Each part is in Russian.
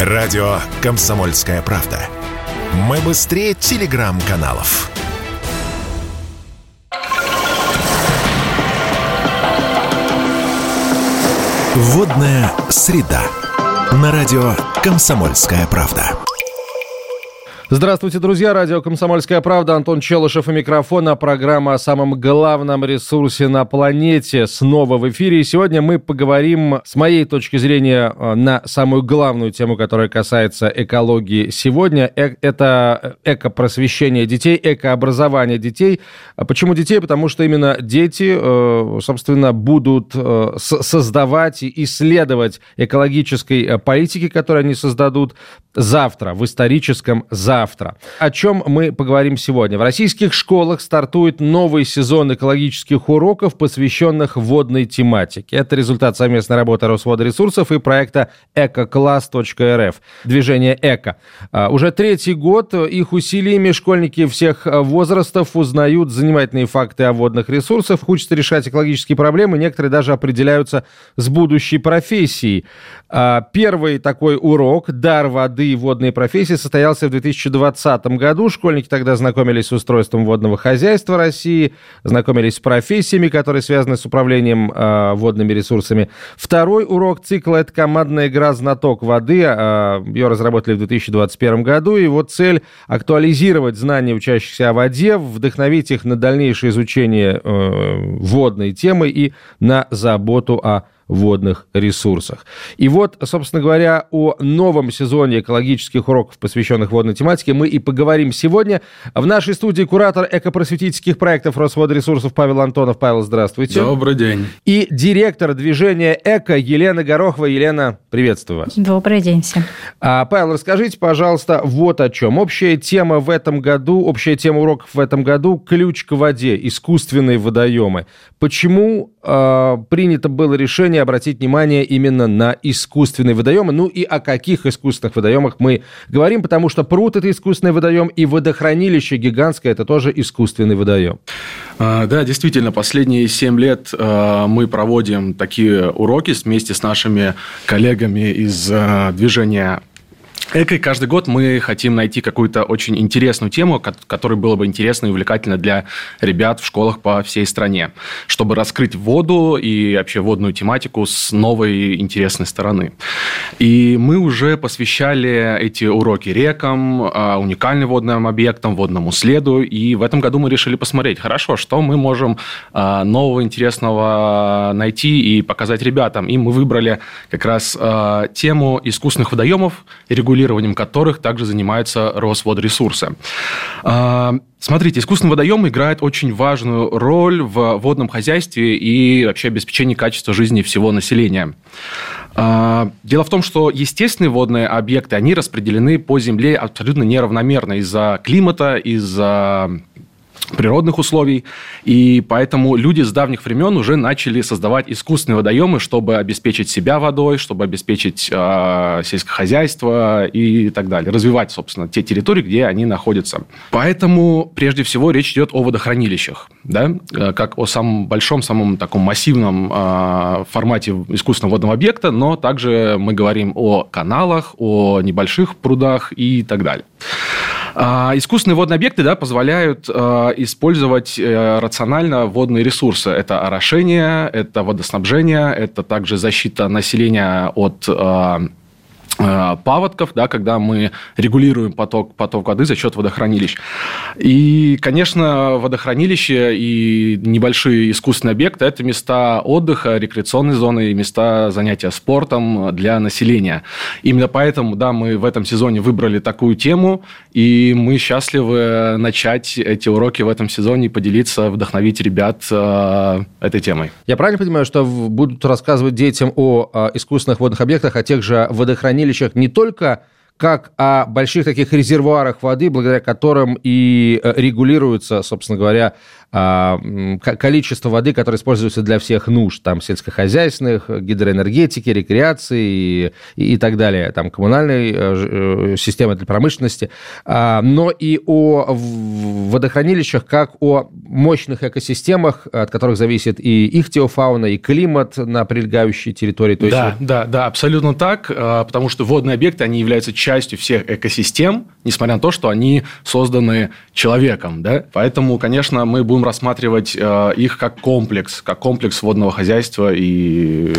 Радио «Комсомольская правда». Мы быстрее телеграм-каналов. Водная среда. На радио «Комсомольская правда». Здравствуйте, друзья. Радио «Комсомольская правда». Антон Челышев и микрофона. Программа о самом главном ресурсе на планете снова в эфире. И сегодня мы поговорим, с моей точки зрения, э, на самую главную тему, которая касается экологии сегодня. Э это экопросвещение детей, экообразование детей. А почему детей? Потому что именно дети, э, собственно, будут создавать и исследовать экологической политики, которые они создадут завтра, в историческом завтра завтра. О чем мы поговорим сегодня. В российских школах стартует новый сезон экологических уроков, посвященных водной тематике. Это результат совместной работы Росводресурсов и проекта экокласс.рф. Движение «Эко». А, уже третий год их усилиями школьники всех возрастов узнают занимательные факты о водных ресурсах, учатся решать экологические проблемы, некоторые даже определяются с будущей профессией. А, первый такой урок «Дар воды и водные профессии» состоялся в 2000 2020 году. Школьники тогда знакомились с устройством водного хозяйства России, знакомились с профессиями, которые связаны с управлением э, водными ресурсами. Второй урок цикла – это командная игра «Знаток воды». Э, ее разработали в 2021 году. И вот цель – актуализировать знания учащихся о воде, вдохновить их на дальнейшее изучение э, водной темы и на заботу о водных ресурсах. И вот, собственно говоря, о новом сезоне экологических уроков, посвященных водной тематике, мы и поговорим сегодня. В нашей студии куратор экопросветительских проектов Росводресурсов Павел Антонов. Павел, здравствуйте. Добрый день. И директор движения «Эко» Елена Горохова. Елена, приветствую вас. Добрый день всем. А, Павел, расскажите, пожалуйста, вот о чем. Общая тема в этом году, общая тема уроков в этом году – ключ к воде, искусственные водоемы. Почему э, принято было решение решение обратить внимание именно на искусственные водоемы. Ну и о каких искусственных водоемах мы говорим, потому что пруд – это искусственный водоем, и водохранилище гигантское – это тоже искусственный водоем. А, да, действительно, последние 7 лет а, мы проводим такие уроки вместе с нашими коллегами из а, движения Экой каждый год мы хотим найти какую-то очень интересную тему, которая была бы интересна и увлекательна для ребят в школах по всей стране, чтобы раскрыть воду и вообще водную тематику с новой интересной стороны. И мы уже посвящали эти уроки рекам, а, уникальным водным объектам, водному следу, и в этом году мы решили посмотреть, хорошо, что мы можем а, нового интересного найти и показать ребятам. И мы выбрали как раз а, тему искусственных водоемов, регулярных регулированием которых также занимается Росводресурсы. А, смотрите, искусственный водоем играет очень важную роль в водном хозяйстве и вообще обеспечении качества жизни всего населения. А, дело в том, что естественные водные объекты, они распределены по Земле абсолютно неравномерно из-за климата, из-за природных условий, и поэтому люди с давних времен уже начали создавать искусственные водоемы, чтобы обеспечить себя водой, чтобы обеспечить э, сельское хозяйство и так далее, развивать, собственно, те территории, где они находятся. Поэтому, прежде всего, речь идет о водохранилищах, да, э, как о самом большом, самом таком массивном э, формате искусственного водного объекта, но также мы говорим о каналах, о небольших прудах и так далее. А, искусственные водные объекты да, позволяют а, использовать э, рационально водные ресурсы. Это орошение, это водоснабжение, это также защита населения от а, паводков, да, когда мы регулируем поток, поток воды за счет водохранилищ. И, конечно, водохранилище и небольшие искусственные объекты – это места отдыха, рекреационные зоны и места занятия спортом для населения. Именно поэтому, да, мы в этом сезоне выбрали такую тему, и мы счастливы начать эти уроки в этом сезоне и поделиться, вдохновить ребят э, этой темой. Я правильно понимаю, что будут рассказывать детям о э, искусственных водных объектах, о тех же водохранилищах, хранилищах не только как о больших таких резервуарах воды, благодаря которым и э, регулируется, собственно говоря, а, количество воды, которое используется для всех нужд, там, сельскохозяйственных, гидроэнергетики, рекреации и, и так далее, там, коммунальной э, э, системы для промышленности, а, но и о водохранилищах как о мощных экосистемах, от которых зависит и их теофауна, и климат на прилегающей территории. То да, есть... да, да, абсолютно так, а, потому что водные объекты, они являются частью всех экосистем, несмотря на то, что они созданы человеком, да, поэтому, конечно, мы будем рассматривать э, их как комплекс, как комплекс водного хозяйства и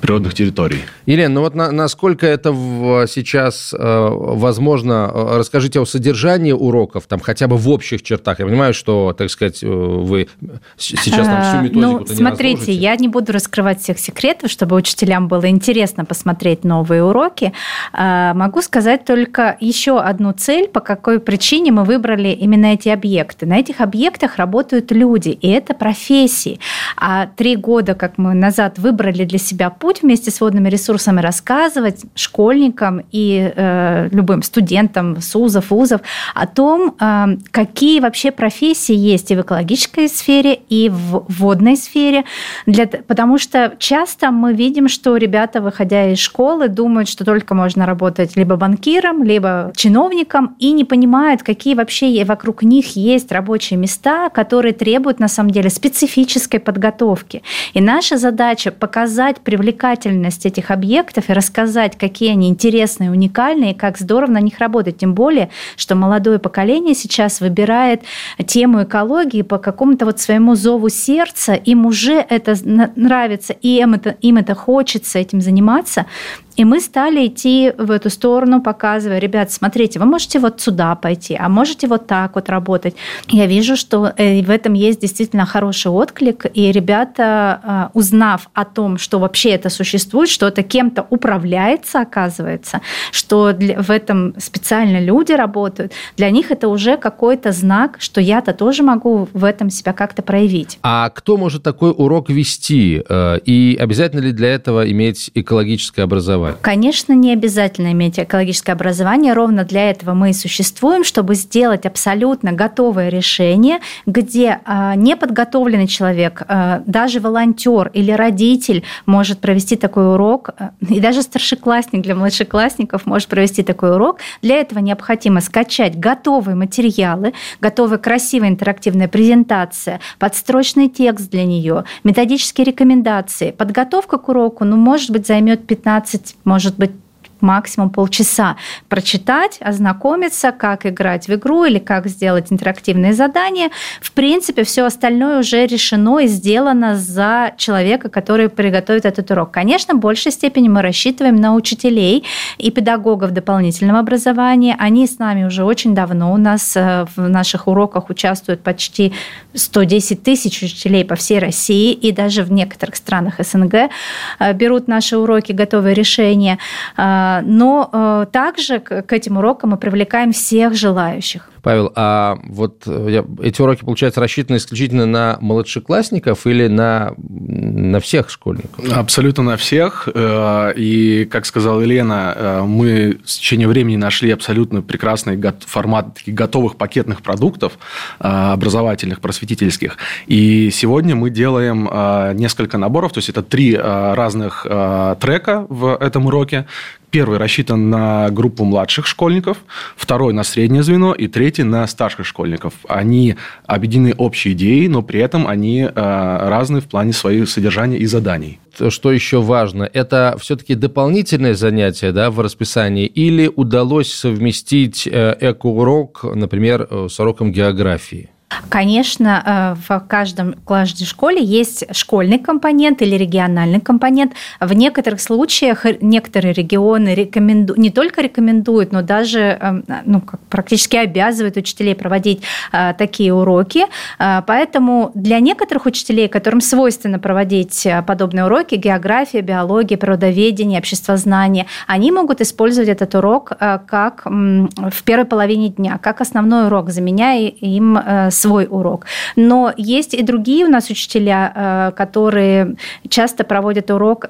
природных территорий. Елена, ну вот на, насколько это в, сейчас э, возможно, э, расскажите о содержании уроков, там хотя бы в общих чертах. Я понимаю, что, так сказать, э, вы сейчас там всю методику Ну, смотрите, не я не буду раскрывать всех секретов, чтобы учителям было интересно посмотреть новые уроки. Э, могу сказать только еще одну цель, по какой причине мы выбрали именно эти объекты. На этих объектах работают люди, и это профессии. А три года, как мы назад выбрали для себя путь, путь вместе с водными ресурсами рассказывать школьникам и э, любым студентам СУЗов, ВУЗов о том, э, какие вообще профессии есть и в экологической сфере, и в водной сфере. Для, потому что часто мы видим, что ребята, выходя из школы, думают, что только можно работать либо банкиром, либо чиновником, и не понимают, какие вообще вокруг них есть рабочие места, которые требуют, на самом деле, специфической подготовки. И наша задача показать, привлекать привлекательность этих объектов и рассказать, какие они интересные, уникальные, как здорово на них работать. Тем более, что молодое поколение сейчас выбирает тему экологии по какому-то вот своему зову сердца, им уже это нравится, и им это, им это хочется этим заниматься. И мы стали идти в эту сторону, показывая, ребят, смотрите, вы можете вот сюда пойти, а можете вот так вот работать. Я вижу, что э, в этом есть действительно хороший отклик, и ребята, а, узнав о том, что вообще это существует, что это кем-то управляется, оказывается, что в этом специально люди работают, для них это уже какой-то знак, что я-то тоже могу в этом себя как-то проявить. А кто может такой урок вести? Э, и обязательно ли для этого иметь экологическое образование? образование? Конечно, не обязательно иметь экологическое образование. Ровно для этого мы и существуем, чтобы сделать абсолютно готовое решение, где а, неподготовленный человек, а, даже волонтер или родитель может провести такой урок, а, и даже старшеклассник для младшеклассников может провести такой урок. Для этого необходимо скачать готовые материалы, готовая красивая интерактивная презентация, подстрочный текст для нее, методические рекомендации. Подготовка к уроку, ну, может быть, займет 15 может быть максимум полчаса прочитать, ознакомиться, как играть в игру или как сделать интерактивные задания. В принципе, все остальное уже решено и сделано за человека, который приготовит этот урок. Конечно, в большей степени мы рассчитываем на учителей и педагогов дополнительного образования. Они с нами уже очень давно. У нас э, в наших уроках участвуют почти 110 тысяч учителей по всей России и даже в некоторых странах СНГ э, берут наши уроки, готовые решения э, но э, также к этим урокам мы привлекаем всех желающих. Павел, а вот э, эти уроки, получается, рассчитаны исключительно на младшеклассников или на, на всех школьников? Абсолютно на всех. Э, и, как сказала Елена, мы в течение времени нашли абсолютно прекрасный формат таких готовых пакетных продуктов образовательных, просветительских. И сегодня мы делаем несколько наборов, то есть это три разных трека в этом уроке, Первый рассчитан на группу младших школьников, второй на среднее звено и третий на старших школьников. Они объединены общей идеей, но при этом они э, разные в плане своих содержания и заданий. Что еще важно, это все-таки дополнительное занятие да, в расписании или удалось совместить э, эко-урок, например, э, с уроком географии? Конечно, э, в каждом каждой школе есть школьный компонент или региональный компонент. В некоторых случаях некоторые регионы рекомендуют, не только рекомендуют, но даже эм, ну, практически обязывают учителей проводить э, такие уроки. Э, поэтому для некоторых учителей, которым свойственно проводить подобные уроки, география, биология, природоведение, обществознание, они могут использовать этот урок как в первой половине дня, как основной урок, заменяя им свой урок. Но есть и другие у нас учителя, которые часто проводят урок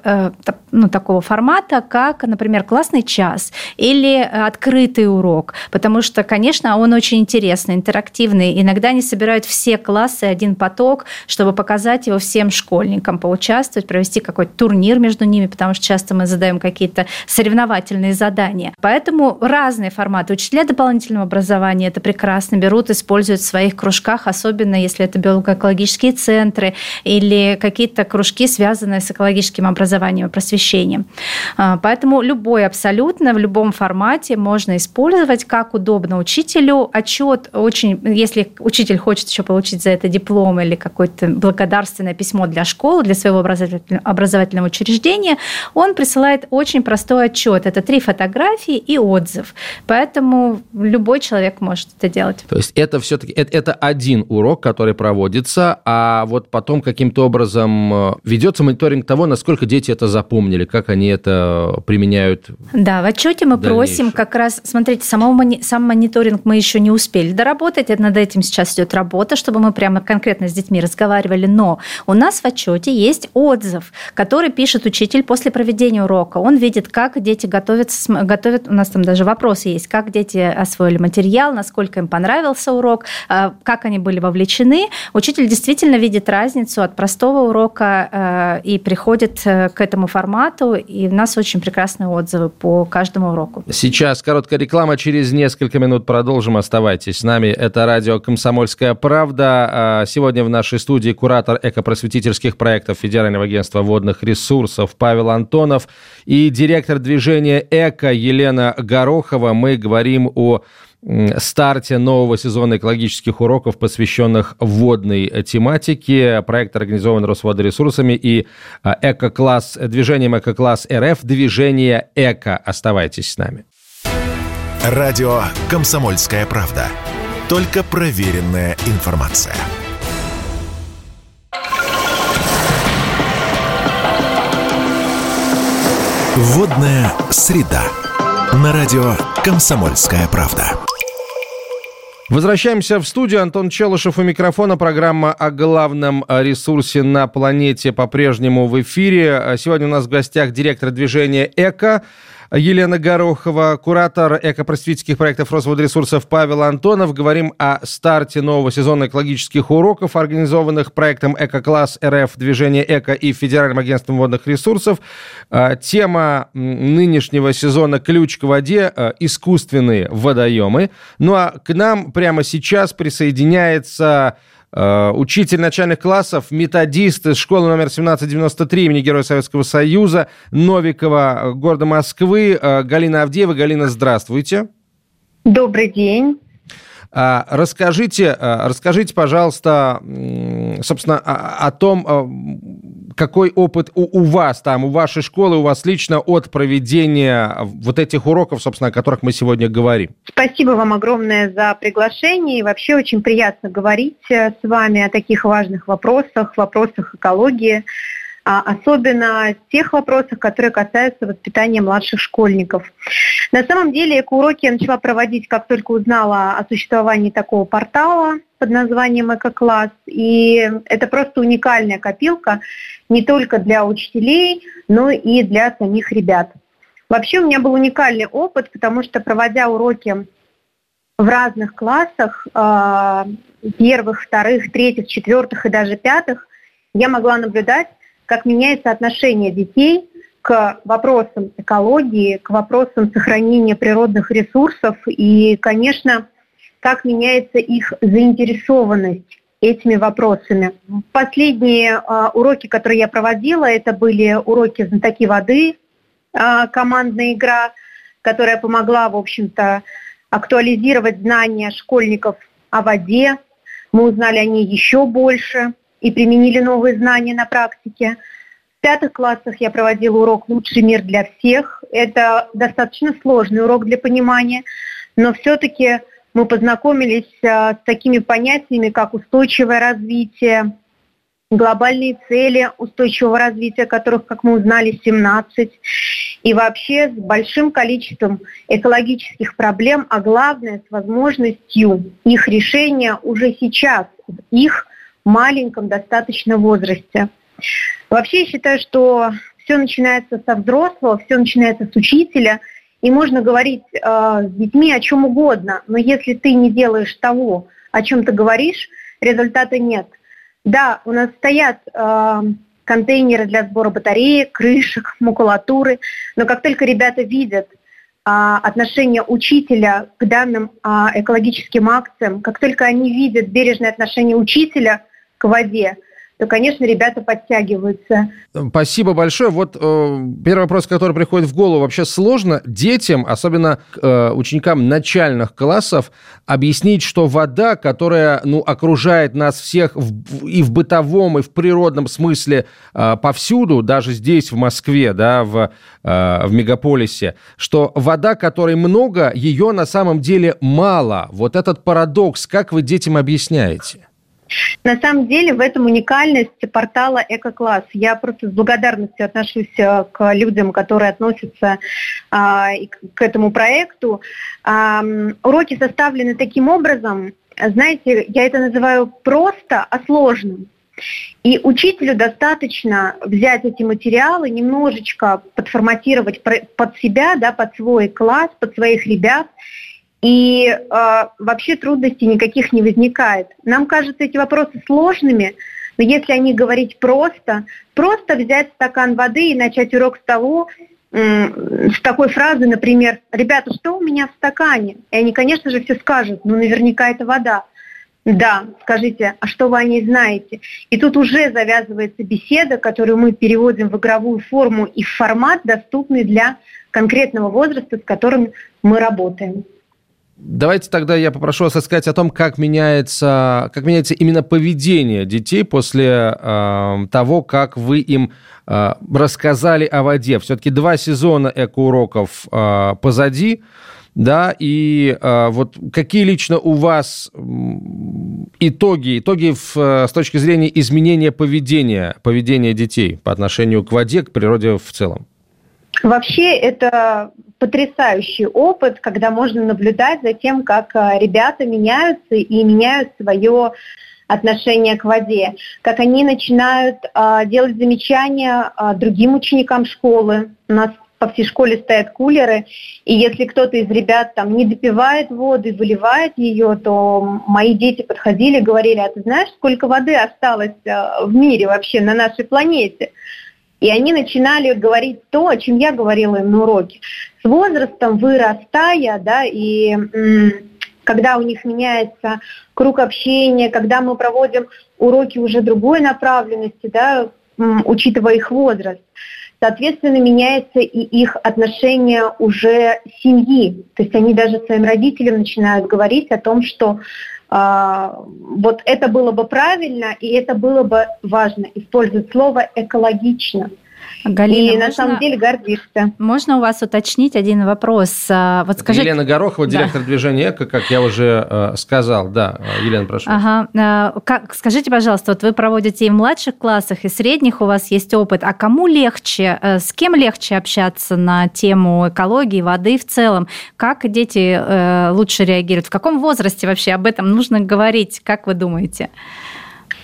ну, такого формата, как, например, классный час или открытый урок, потому что, конечно, он очень интересный, интерактивный. Иногда они собирают все классы, один поток, чтобы показать его всем школьникам, поучаствовать, провести какой-то турнир между ними, потому что часто мы задаем какие-то соревновательные задания. Поэтому разные форматы. Учителя дополнительного образования это прекрасно берут, используют в своих кружках, особенно если это биолого-экологические центры или какие-то кружки, связанные с экологическим образованием и просвещением. А, поэтому любой абсолютно, в любом формате можно использовать, как удобно учителю. Отчет очень, если учитель хочет еще получить за это диплом или какое-то благодарственное письмо для школы, для своего образовательного учреждения, он присылает очень простой отчет. Это три фотографии и отзыв. Поэтому любой человек может это делать. То есть это все-таки это, это один урок, который проводится, а вот потом каким-то образом э, ведется мониторинг того, насколько дети это запомнили, как они это применяют. Да, в отчете мы просим как раз, смотрите, самого, сам мониторинг мы еще не успели доработать, над этим сейчас идет работа, чтобы мы прямо конкретно с детьми разговаривали, но у нас в отчете есть отзыв, который пишет учитель после проведения урока. Он видит, как дети готовятся, готовят, у нас там даже вопросы есть, как дети освоили материал, насколько им понравился урок, э, как они были вовлечены. Учитель действительно видит разницу от простого урока э, и приходит э, к этому формату, и у нас очень прекрасные отзывы по каждому уроку. Сейчас короткая реклама, через несколько минут продолжим. Оставайтесь с нами. Это радио «Комсомольская правда». А, сегодня в нашей студии куратор экопросветительских проектов Федерального агентства водных ресурсов Павел Антонов и директор движения «Эко» Елена Горохова. Мы говорим о старте нового сезона экологических уроков, посвященных водной тематике. Проект организован Росводоресурсами и а, эко-класс, движением «Эко-класс РФ», движение «Эко». Оставайтесь с нами. Радио «Комсомольская правда». Только проверенная информация. Водная среда. На радио «Комсомольская правда». Возвращаемся в студию. Антон Челышев у микрофона. Программа о главном ресурсе на планете по-прежнему в эфире. Сегодня у нас в гостях директор движения «Эко» Елена Горохова, куратор экопросветительских проектов Росводресурсов Павел Антонов. Говорим о старте нового сезона экологических уроков, организованных проектом «Эко-класс РФ», движение «Эко» и Федеральным агентством водных ресурсов. А, тема нынешнего сезона «Ключ к воде» а, – искусственные водоемы. Ну а к нам прямо сейчас присоединяется учитель начальных классов, методист из школы номер 1793 имени Героя Советского Союза Новикова э, города Москвы э, Галина Авдеева. Галина, здравствуйте. Добрый день. А, расскажите, расскажите, пожалуйста, собственно, о том, какой опыт у, у вас там, у вашей школы, у вас лично от проведения вот этих уроков, собственно, о которых мы сегодня говорим? Спасибо вам огромное за приглашение. И вообще очень приятно говорить э, с вами о таких важных вопросах, вопросах экологии а особенно тех вопросах, которые касаются воспитания младших школьников. На самом деле эко-уроки я начала проводить, как только узнала о существовании такого портала под названием «Эко-класс». И это просто уникальная копилка не только для учителей, но и для самих ребят. Вообще у меня был уникальный опыт, потому что проводя уроки в разных классах, а, первых, вторых, третьих, четвертых и даже пятых, я могла наблюдать, как меняется отношение детей к вопросам экологии, к вопросам сохранения природных ресурсов и, конечно, как меняется их заинтересованность этими вопросами. Последние э, уроки, которые я проводила, это были уроки «Знатоки воды», э, командная игра, которая помогла, в общем-то, актуализировать знания школьников о воде. Мы узнали о ней еще больше и применили новые знания на практике. В пятых классах я проводила урок «Лучший мир для всех». Это достаточно сложный урок для понимания, но все-таки мы познакомились а, с такими понятиями, как устойчивое развитие, глобальные цели устойчивого развития, которых, как мы узнали, 17. и вообще с большим количеством экологических проблем, а главное с возможностью их решения уже сейчас, в их маленьком достаточно возрасте. Вообще я считаю, что все начинается со взрослого, все начинается с учителя, и можно говорить э, с детьми о чем угодно, но если ты не делаешь того, о чем ты говоришь, результата нет. Да, у нас стоят э, контейнеры для сбора батареек, крышек, макулатуры, но как только ребята видят э, отношение учителя к данным э, экологическим акциям, как только они видят бережное отношение учителя к воде, то, конечно, ребята подтягиваются. Спасибо большое. Вот э, первый вопрос, который приходит в голову. Вообще сложно детям, особенно э, ученикам начальных классов, объяснить, что вода, которая ну, окружает нас всех в, и в бытовом, и в природном смысле э, повсюду, даже здесь, в Москве, да, в, э, в мегаполисе, что вода, которой много, ее на самом деле мало. Вот этот парадокс, как вы детям объясняете? На самом деле в этом уникальность портала «Эко-класс». Я просто с благодарностью отношусь э, к людям, которые относятся а, к этому проекту. А, уроки составлены таким образом, знаете, я это называю просто, а сложным. И учителю достаточно взять эти материалы, немножечко подформатировать под себя, да, под свой класс, под своих ребят – и э, вообще трудностей никаких не возникает. Нам кажутся эти вопросы сложными, но если о них говорить просто, просто взять стакан воды и начать урок с того, э, с такой фразы, например, «Ребята, что у меня в стакане?» И они, конечно же, все скажут, ну наверняка это вода. Да, скажите, а что вы о ней знаете? И тут уже завязывается беседа, которую мы переводим в игровую форму и в формат, доступный для конкретного возраста, с которым мы работаем. Давайте тогда я попрошу вас рассказать о том, как меняется, как меняется именно поведение детей после э, того, как вы им э, рассказали о воде. Все-таки два сезона экоуроков э, позади, да, и э, вот какие лично у вас итоги, итоги в, с точки зрения изменения поведения, поведения детей по отношению к воде, к природе в целом? Вообще это потрясающий опыт, когда можно наблюдать за тем, как э, ребята меняются и меняют свое отношение к воде, как они начинают э, делать замечания э, другим ученикам школы. У нас по всей школе стоят кулеры, и если кто-то из ребят там не допивает воду и выливает ее, то мои дети подходили говорили, а ты знаешь, сколько воды осталось э, в мире вообще на нашей планете? И они начинали говорить то, о чем я говорила им на уроке. С возрастом, вырастая, да, и когда у них меняется круг общения, когда мы проводим уроки уже другой направленности, да, учитывая их возраст, соответственно, меняется и их отношение уже семьи. То есть они даже своим родителям начинают говорить о том, что вот это было бы правильно, и это было бы важно, использовать слово экологично. Галина, и можно, на самом деле гордишься. Можно у вас уточнить один вопрос? А, вот скажите... Елена Горохова, директор да. движения «Эко», как я уже э, сказал. Да, Елена, прошу. Ага. А, как, скажите, пожалуйста, вот вы проводите и в младших классах, и средних у вас есть опыт. А кому легче, э, с кем легче общаться на тему экологии, воды в целом? Как дети э, лучше реагируют? В каком возрасте вообще об этом нужно говорить? Как вы думаете?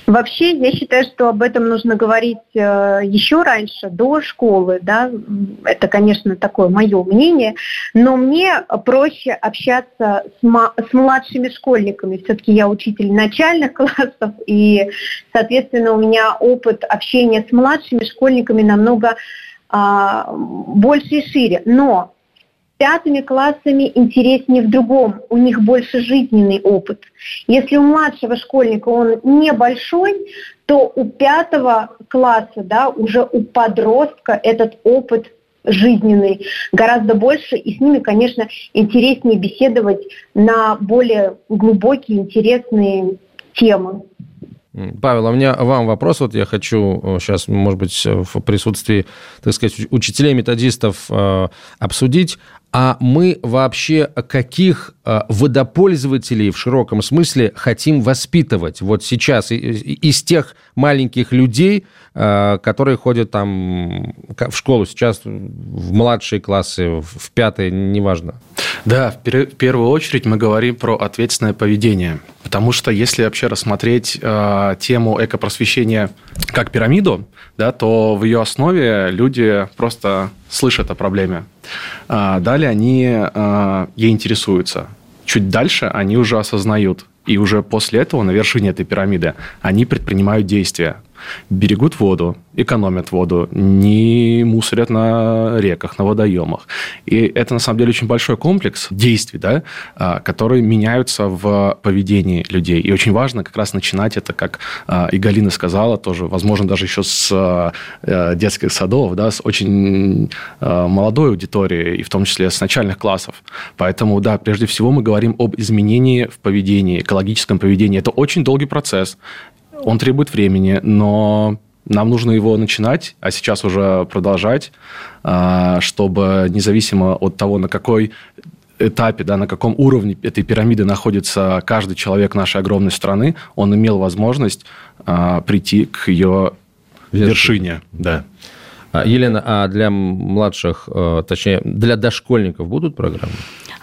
Вообще, я считаю, что об этом нужно говорить э, еще раньше, до школы. Да? Это, конечно, такое мое мнение. Но мне проще общаться с, с младшими школьниками. Все-таки я учитель начальных классов, и, соответственно, у меня опыт общения с младшими школьниками намного а, больше и шире. Но пятыми классами интереснее в другом, у них больше жизненный опыт. Если у младшего школьника он небольшой, то у пятого класса, да, уже у подростка этот опыт жизненный гораздо больше, и с ними, конечно, интереснее беседовать на более глубокие, интересные темы. Павел, а у меня вам вопрос. Вот я хочу сейчас, может быть, в присутствии, так сказать, учителей-методистов обсудить а мы вообще каких а, водопользователей в широком смысле хотим воспитывать вот сейчас из тех маленьких людей, а, которые ходят там в школу сейчас, в младшие классы, в пятые, неважно? Да, в первую очередь мы говорим про ответственное поведение. Потому что если вообще рассмотреть э, тему экопросвещения как пирамиду, да, то в ее основе люди просто слышат о проблеме. А далее они э, ей интересуются. Чуть дальше они уже осознают. И уже после этого на вершине этой пирамиды они предпринимают действия берегут воду, экономят воду, не мусорят на реках, на водоемах. И это, на самом деле, очень большой комплекс действий, да, а, которые меняются в поведении людей. И очень важно как раз начинать это, как а, и Галина сказала, тоже, возможно, даже еще с а, детских садов, да, с очень молодой аудиторией, и в том числе с начальных классов. Поэтому, да, прежде всего мы говорим об изменении в поведении, экологическом поведении. Это очень долгий процесс. Он требует времени, но нам нужно его начинать, а сейчас уже продолжать, а, чтобы независимо от того, на какой этапе, да, на каком уровне этой пирамиды находится каждый человек нашей огромной страны, он имел возможность а, прийти к ее вершине. Да. А, Елена, а для младших, э, точнее, для дошкольников будут программы?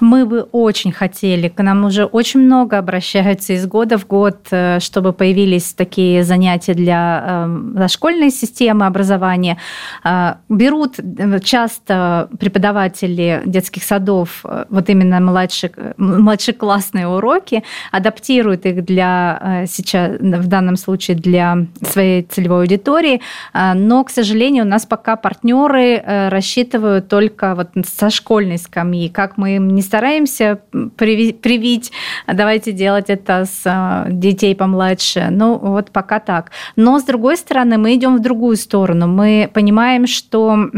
Мы бы очень хотели, к нам уже очень много обращаются из года в год, э, чтобы появились такие занятия для эм, дошкольной системы образования. Э, берут э, часто преподаватели детских садов вот именно младших, младшеклассные уроки, адаптируют их для сейчас, в данном случае для своей целевой аудитории, но, к сожалению, у нас пока партнеры рассчитывают только вот со школьной скамьи, как мы им не стараемся привить, давайте делать это с а, детей помладше. Ну, вот пока так. Но, с другой стороны, мы идем в другую сторону. Мы понимаем, что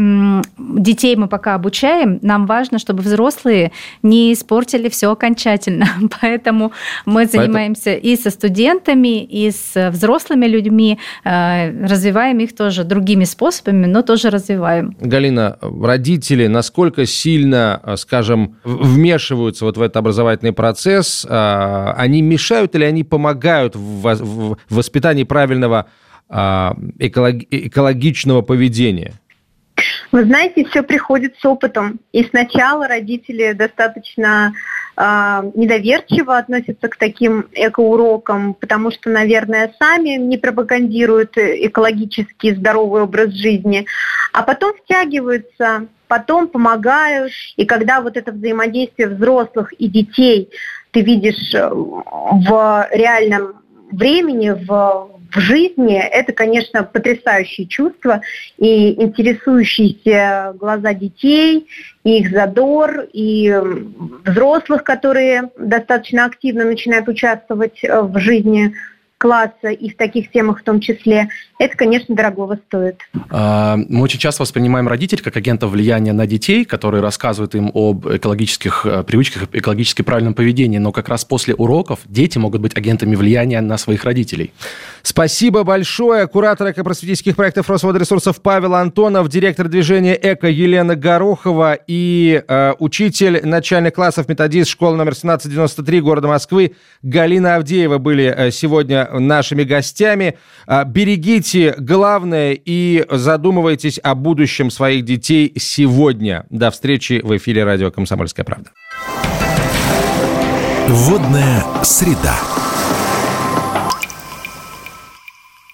детей мы пока обучаем, нам важно, чтобы взрослые не испортили все окончательно. Поэтому мы занимаемся Поэтому... и со студентами, и с взрослыми людьми, а, развиваем их тоже другими способами, но тоже развиваем. Галина, родители насколько сильно, скажем, в вмешиваются вот в этот образовательный процесс, а, они мешают или они помогают в воспитании правильного а, экологичного поведения? Вы знаете, все приходит с опытом. И сначала родители достаточно э, недоверчиво относятся к таким экоурокам, потому что, наверное, сами не пропагандируют экологический здоровый образ жизни, а потом втягиваются потом помогают. И когда вот это взаимодействие взрослых и детей ты видишь э, в реальном времени, в, в жизни, это, конечно, потрясающее чувство. И интересующиеся глаза детей, и их задор, и взрослых, которые достаточно активно начинают участвовать э, в жизни класса и в таких темах в том числе, это, конечно, дорогого стоит. А, мы очень часто воспринимаем родителей как агентов влияния на детей, которые рассказывают им об экологических э, привычках, экологически правильном поведении, но как раз после уроков дети могут быть агентами влияния на своих родителей. Спасибо большое. Куратор экопросветительских проектов Росводресурсов Павел Антонов, директор движения «Эко» Елена Горохова и э, учитель начальных классов методист школы номер 1793 города Москвы Галина Авдеева были э, сегодня нашими гостями. Э, берегите главное и задумывайтесь о будущем своих детей сегодня. До встречи в эфире радио «Комсомольская правда». Водная среда.